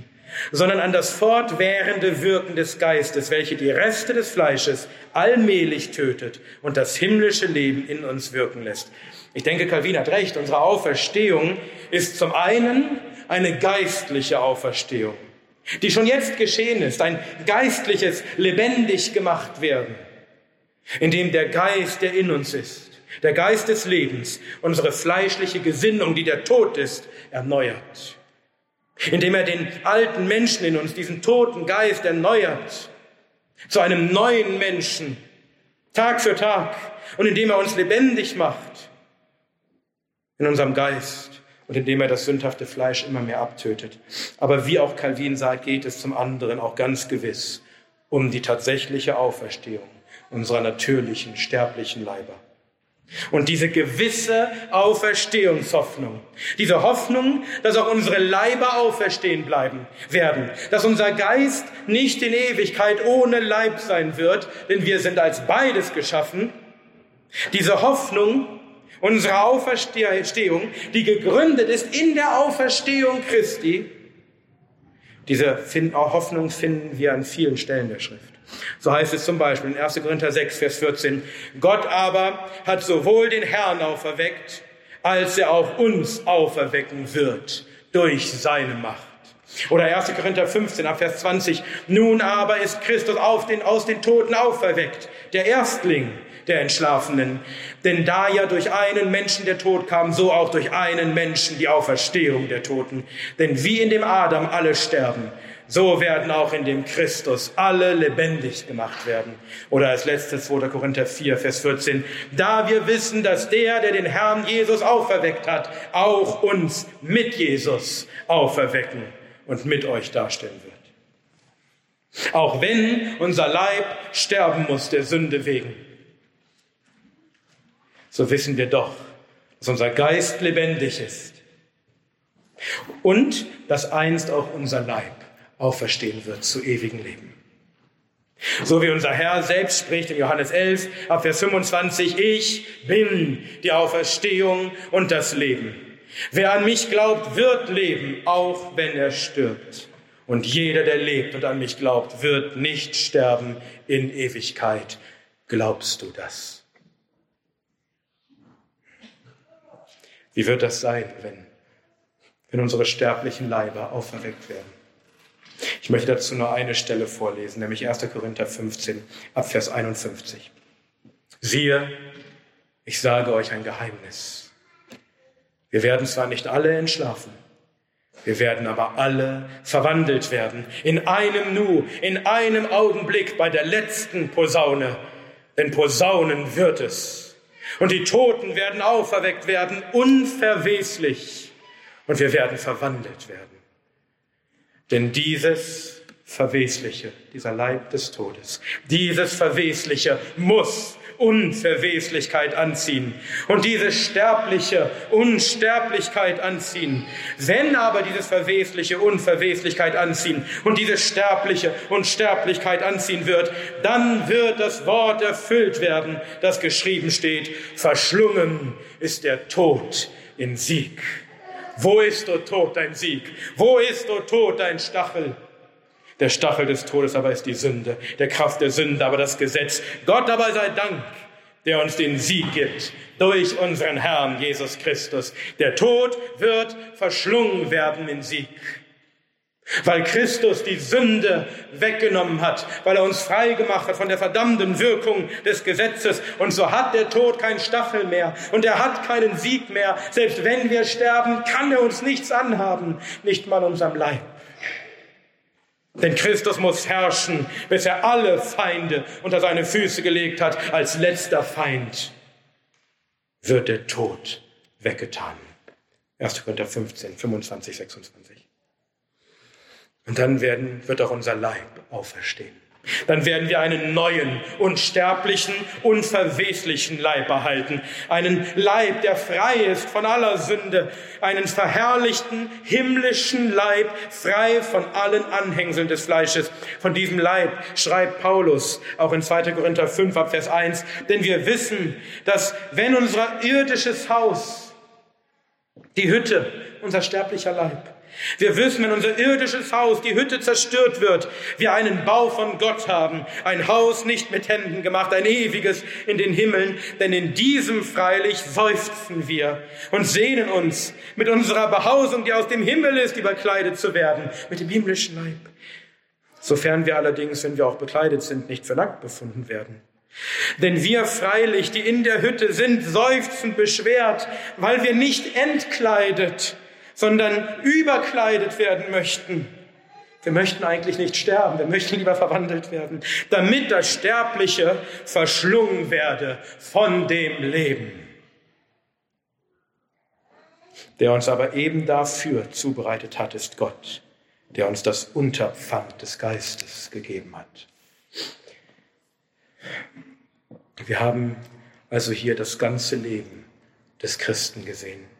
sondern an das fortwährende Wirken des Geistes, welche die Reste des Fleisches allmählich tötet und das himmlische Leben in uns wirken lässt. Ich denke, Calvin hat recht, unsere Auferstehung ist zum einen eine geistliche Auferstehung, die schon jetzt geschehen ist, ein geistliches lebendig gemacht werden, in dem der Geist, der in uns ist, der Geist des Lebens, unsere fleischliche Gesinnung, die der Tod ist, erneuert. Indem er den alten Menschen in uns, diesen toten Geist erneuert, zu einem neuen Menschen, Tag für Tag, und indem er uns lebendig macht in unserem Geist und indem er das sündhafte Fleisch immer mehr abtötet. Aber wie auch Calvin sagt, geht es zum anderen auch ganz gewiss um die tatsächliche Auferstehung unserer natürlichen, sterblichen Leiber. Und diese gewisse Auferstehungshoffnung, diese Hoffnung, dass auch unsere Leiber auferstehen bleiben werden, dass unser Geist nicht in Ewigkeit ohne Leib sein wird, denn wir sind als beides geschaffen, diese Hoffnung Unsere Auferstehung, die gegründet ist in der Auferstehung Christi, diese Hoffnung finden wir an vielen Stellen der Schrift. So heißt es zum Beispiel in 1. Korinther 6, Vers 14, Gott aber hat sowohl den Herrn auferweckt, als er auch uns auferwecken wird durch seine Macht. Oder 1. Korinther 15, Vers 20, nun aber ist Christus auf den, aus den Toten auferweckt, der Erstling der Entschlafenen. Denn da ja durch einen Menschen der Tod kam, so auch durch einen Menschen die Auferstehung der Toten. Denn wie in dem Adam alle sterben, so werden auch in dem Christus alle lebendig gemacht werden. Oder als letztes 2. Korinther 4, Vers 14. Da wir wissen, dass der, der den Herrn Jesus auferweckt hat, auch uns mit Jesus auferwecken und mit euch darstellen wird. Auch wenn unser Leib sterben muss der Sünde wegen so wissen wir doch, dass unser Geist lebendig ist und dass einst auch unser Leib auferstehen wird zu ewigem Leben. So wie unser Herr selbst spricht in Johannes 11 ab Vers 25, ich bin die Auferstehung und das Leben. Wer an mich glaubt, wird leben, auch wenn er stirbt. Und jeder, der lebt und an mich glaubt, wird nicht sterben in Ewigkeit. Glaubst du das? Wie wird das sein, wenn, wenn unsere sterblichen Leiber auferweckt werden? Ich möchte dazu nur eine Stelle vorlesen, nämlich 1. Korinther 15, ab Vers 51. Siehe, ich sage euch ein Geheimnis. Wir werden zwar nicht alle entschlafen, wir werden aber alle verwandelt werden, in einem Nu, in einem Augenblick bei der letzten Posaune. Denn Posaunen wird es. Und die Toten werden auferweckt werden, unverweslich. Und wir werden verwandelt werden. Denn dieses Verwesliche, dieser Leib des Todes, dieses Verwesliche muss Unverweslichkeit anziehen und diese sterbliche Unsterblichkeit anziehen. Wenn aber dieses Verwesliche Unverweslichkeit anziehen und diese sterbliche Unsterblichkeit anziehen wird, dann wird das Wort erfüllt werden, das geschrieben steht, verschlungen ist der Tod in Sieg. Wo ist, o oh Tod, dein Sieg? Wo ist, o oh Tod, dein Stachel? Der Stachel des Todes aber ist die Sünde, der Kraft der Sünde aber das Gesetz. Gott aber sei Dank, der uns den Sieg gibt durch unseren Herrn Jesus Christus. Der Tod wird verschlungen werden in Sieg. Weil Christus die Sünde weggenommen hat, weil er uns frei gemacht hat von der verdammten Wirkung des Gesetzes. Und so hat der Tod keinen Stachel mehr und er hat keinen Sieg mehr. Selbst wenn wir sterben, kann er uns nichts anhaben, nicht mal unserem Leib. Denn Christus muss herrschen, bis er alle Feinde unter seine Füße gelegt hat. Als letzter Feind wird der Tod weggetan. 1. Korinther 15, 25, 26. Und dann werden, wird auch unser Leib auferstehen. Dann werden wir einen neuen, unsterblichen, unverweslichen Leib erhalten. Einen Leib, der frei ist von aller Sünde. Einen verherrlichten, himmlischen Leib, frei von allen Anhängseln des Fleisches. Von diesem Leib schreibt Paulus auch in 2. Korinther 5 ab Vers 1. Denn wir wissen, dass wenn unser irdisches Haus, die Hütte, unser sterblicher Leib, wir wissen, wenn unser irdisches Haus, die Hütte zerstört wird, wir einen Bau von Gott haben, ein Haus nicht mit Händen gemacht, ein ewiges in den Himmeln, denn in diesem freilich seufzen wir und sehnen uns, mit unserer Behausung, die aus dem Himmel ist, überkleidet zu werden, mit dem himmlischen Leib. Sofern wir allerdings, wenn wir auch bekleidet sind, nicht für nackt befunden werden. Denn wir freilich, die in der Hütte sind, seufzen beschwert, weil wir nicht entkleidet, sondern überkleidet werden möchten. Wir möchten eigentlich nicht sterben, wir möchten lieber verwandelt werden, damit das Sterbliche verschlungen werde von dem Leben, der uns aber eben dafür zubereitet hat, ist Gott, der uns das Unterpfand des Geistes gegeben hat. Wir haben also hier das ganze Leben des Christen gesehen.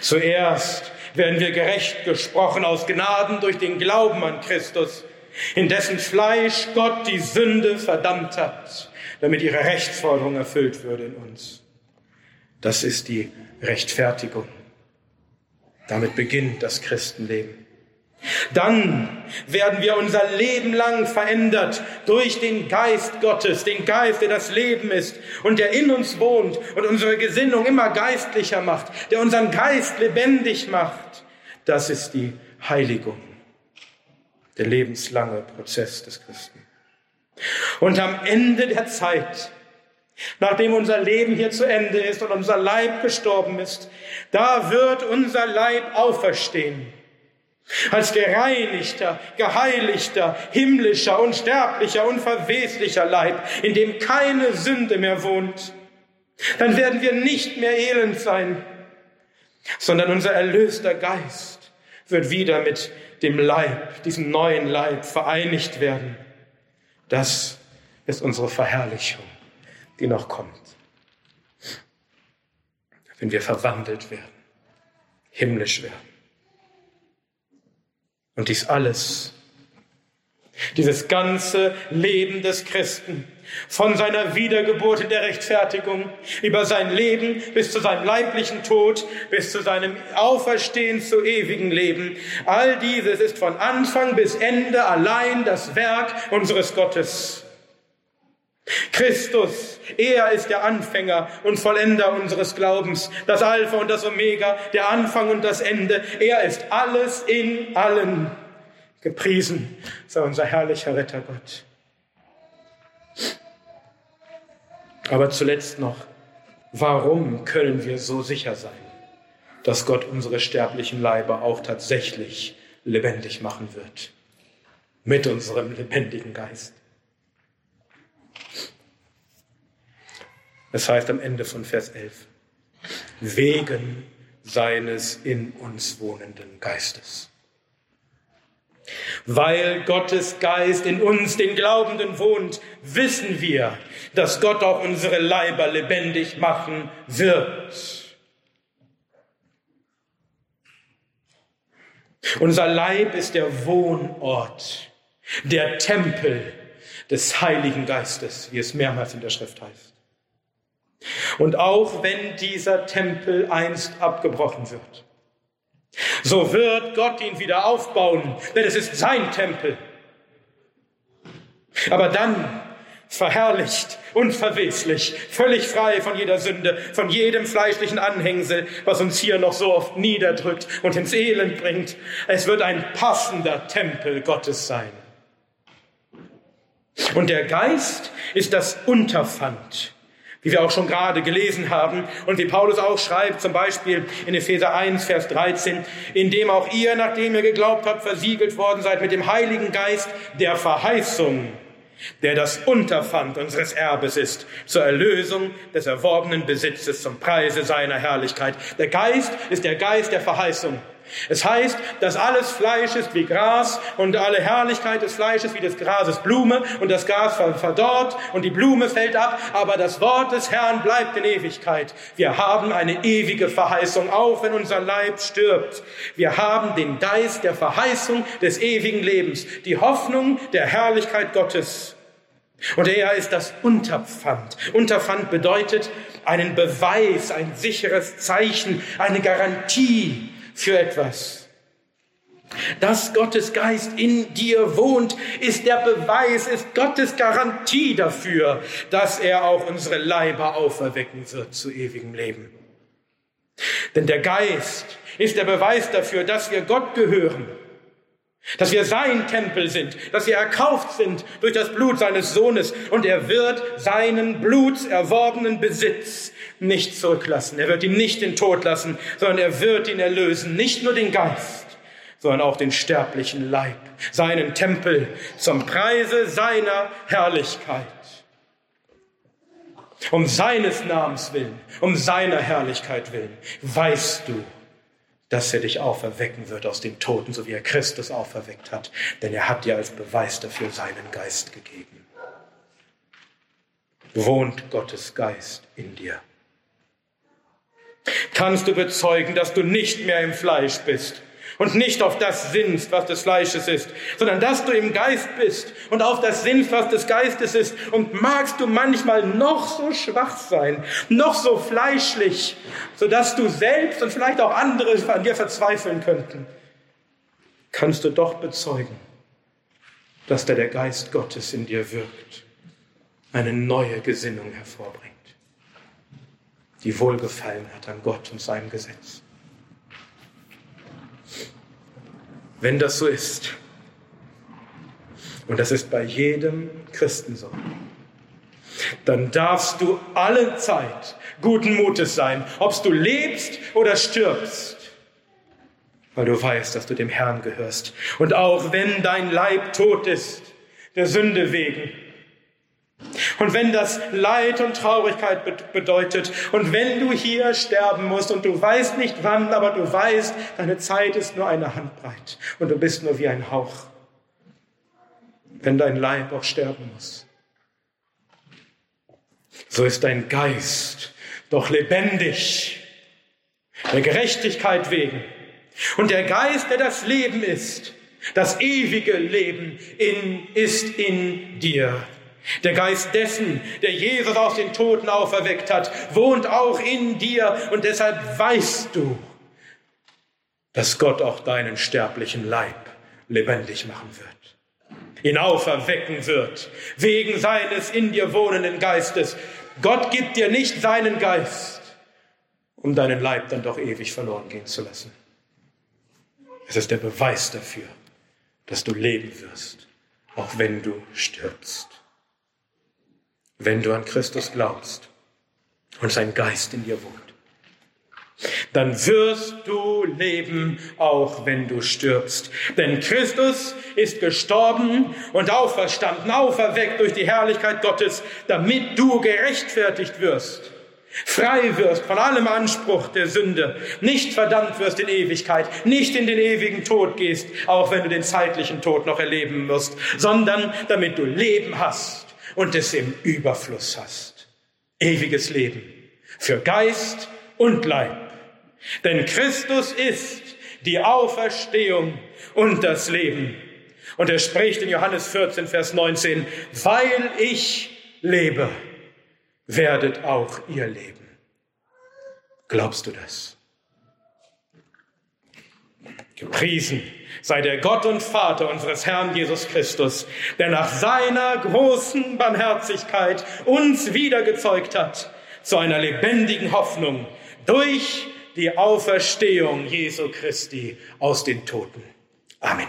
Zuerst werden wir gerecht gesprochen aus Gnaden durch den Glauben an Christus, in dessen Fleisch Gott die Sünde verdammt hat, damit ihre Rechtsforderung erfüllt würde in uns. Das ist die Rechtfertigung. Damit beginnt das Christenleben. Dann werden wir unser Leben lang verändert durch den Geist Gottes, den Geist, der das Leben ist und der in uns wohnt und unsere Gesinnung immer geistlicher macht, der unseren Geist lebendig macht. Das ist die Heiligung, der lebenslange Prozess des Christen. Und am Ende der Zeit, nachdem unser Leben hier zu Ende ist und unser Leib gestorben ist, da wird unser Leib auferstehen als gereinigter, geheiligter, himmlischer, unsterblicher, unverweslicher Leib, in dem keine Sünde mehr wohnt, dann werden wir nicht mehr elend sein, sondern unser erlöster Geist wird wieder mit dem Leib, diesem neuen Leib vereinigt werden. Das ist unsere Verherrlichung, die noch kommt. wenn wir verwandelt werden, himmlisch werden. Und dies alles, dieses ganze Leben des Christen, von seiner Wiedergeburt in der Rechtfertigung, über sein Leben bis zu seinem leiblichen Tod, bis zu seinem Auferstehen zu ewigen Leben. All dieses ist von Anfang bis Ende allein das Werk unseres Gottes. Christus, er ist der Anfänger und Vollender unseres Glaubens, das Alpha und das Omega, der Anfang und das Ende. Er ist alles in allen. Gepriesen sei unser herrlicher Rettergott. Aber zuletzt noch, warum können wir so sicher sein, dass Gott unsere sterblichen Leiber auch tatsächlich lebendig machen wird? Mit unserem lebendigen Geist. Es heißt am Ende von Vers 11, wegen seines in uns wohnenden Geistes. Weil Gottes Geist in uns, den Glaubenden, wohnt, wissen wir, dass Gott auch unsere Leiber lebendig machen wird. Unser Leib ist der Wohnort, der Tempel des Heiligen Geistes, wie es mehrmals in der Schrift heißt. Und auch wenn dieser Tempel einst abgebrochen wird, so wird Gott ihn wieder aufbauen, denn es ist sein Tempel. Aber dann verherrlicht, unverweslich, völlig frei von jeder Sünde, von jedem fleischlichen Anhängsel, was uns hier noch so oft niederdrückt und ins Elend bringt. Es wird ein passender Tempel Gottes sein. Und der Geist ist das Unterpfand wie wir auch schon gerade gelesen haben und wie Paulus auch schreibt, zum Beispiel in Epheser 1, Vers 13, indem auch ihr, nachdem ihr geglaubt habt, versiegelt worden seid mit dem Heiligen Geist der Verheißung, der das Unterpfand unseres Erbes ist, zur Erlösung des erworbenen Besitzes zum Preise seiner Herrlichkeit. Der Geist ist der Geist der Verheißung. Es heißt, dass alles Fleisch ist wie Gras und alle Herrlichkeit des Fleisches wie des Grases Blume und das Gras verdorrt und die Blume fällt ab, aber das Wort des Herrn bleibt in Ewigkeit. Wir haben eine ewige Verheißung, auch wenn unser Leib stirbt. Wir haben den Geist der Verheißung des ewigen Lebens, die Hoffnung der Herrlichkeit Gottes. Und er ist das Unterpfand. Unterpfand bedeutet einen Beweis, ein sicheres Zeichen, eine Garantie für etwas. Dass Gottes Geist in dir wohnt, ist der Beweis, ist Gottes Garantie dafür, dass er auch unsere Leiber auferwecken wird zu ewigem Leben. Denn der Geist ist der Beweis dafür, dass wir Gott gehören dass wir sein Tempel sind, dass wir erkauft sind durch das Blut seines Sohnes und er wird seinen blutserworbenen Besitz nicht zurücklassen. Er wird ihn nicht in Tod lassen, sondern er wird ihn erlösen, nicht nur den Geist, sondern auch den sterblichen Leib, seinen Tempel zum Preise seiner Herrlichkeit. Um seines Namens willen, um seiner Herrlichkeit willen, weißt du, dass er dich auferwecken wird aus den Toten, so wie er Christus auferweckt hat. Denn er hat dir als Beweis dafür seinen Geist gegeben. Wohnt Gottes Geist in dir? Kannst du bezeugen, dass du nicht mehr im Fleisch bist, und nicht auf das sinnst, was des Fleisches ist, sondern dass du im Geist bist und auf das sinnst, was des Geistes ist. Und magst du manchmal noch so schwach sein, noch so fleischlich, sodass du selbst und vielleicht auch andere an dir verzweifeln könnten, kannst du doch bezeugen, dass da der Geist Gottes in dir wirkt, eine neue Gesinnung hervorbringt, die Wohlgefallen hat an Gott und seinem Gesetz. Wenn das so ist. Und das ist bei jedem Christen so. Dann darfst du alle Zeit guten Mutes sein, ob du lebst oder stirbst, weil du weißt, dass du dem Herrn gehörst. Und auch wenn dein Leib tot ist, der Sünde wegen, und wenn das Leid und Traurigkeit bedeutet und wenn du hier sterben musst und du weißt nicht wann, aber du weißt, deine Zeit ist nur eine Handbreit und du bist nur wie ein Hauch, wenn dein Leib auch sterben muss, so ist dein Geist doch lebendig der Gerechtigkeit wegen. Und der Geist, der das Leben ist, das ewige Leben in, ist in dir. Der Geist dessen, der Jesus aus den Toten auferweckt hat, wohnt auch in dir und deshalb weißt du, dass Gott auch deinen sterblichen Leib lebendig machen wird, ihn auferwecken wird, wegen seines in dir wohnenden Geistes. Gott gibt dir nicht seinen Geist, um deinen Leib dann doch ewig verloren gehen zu lassen. Es ist der Beweis dafür, dass du leben wirst, auch wenn du stirbst. Wenn du an Christus glaubst und sein Geist in dir wohnt, dann wirst du leben, auch wenn du stirbst. Denn Christus ist gestorben und auferstanden, auferweckt durch die Herrlichkeit Gottes, damit du gerechtfertigt wirst frei wirst von allem Anspruch der Sünde, nicht verdammt wirst in Ewigkeit, nicht in den ewigen Tod gehst, auch wenn du den zeitlichen Tod noch erleben wirst, sondern damit du Leben hast und es im Überfluss hast. Ewiges Leben für Geist und Leib. Denn Christus ist die Auferstehung und das Leben. Und er spricht in Johannes 14, Vers 19, weil ich lebe werdet auch ihr leben. Glaubst du das? Gepriesen sei der Gott und Vater unseres Herrn Jesus Christus, der nach seiner großen Barmherzigkeit uns wiedergezeugt hat zu einer lebendigen Hoffnung durch die Auferstehung Jesu Christi aus den Toten. Amen.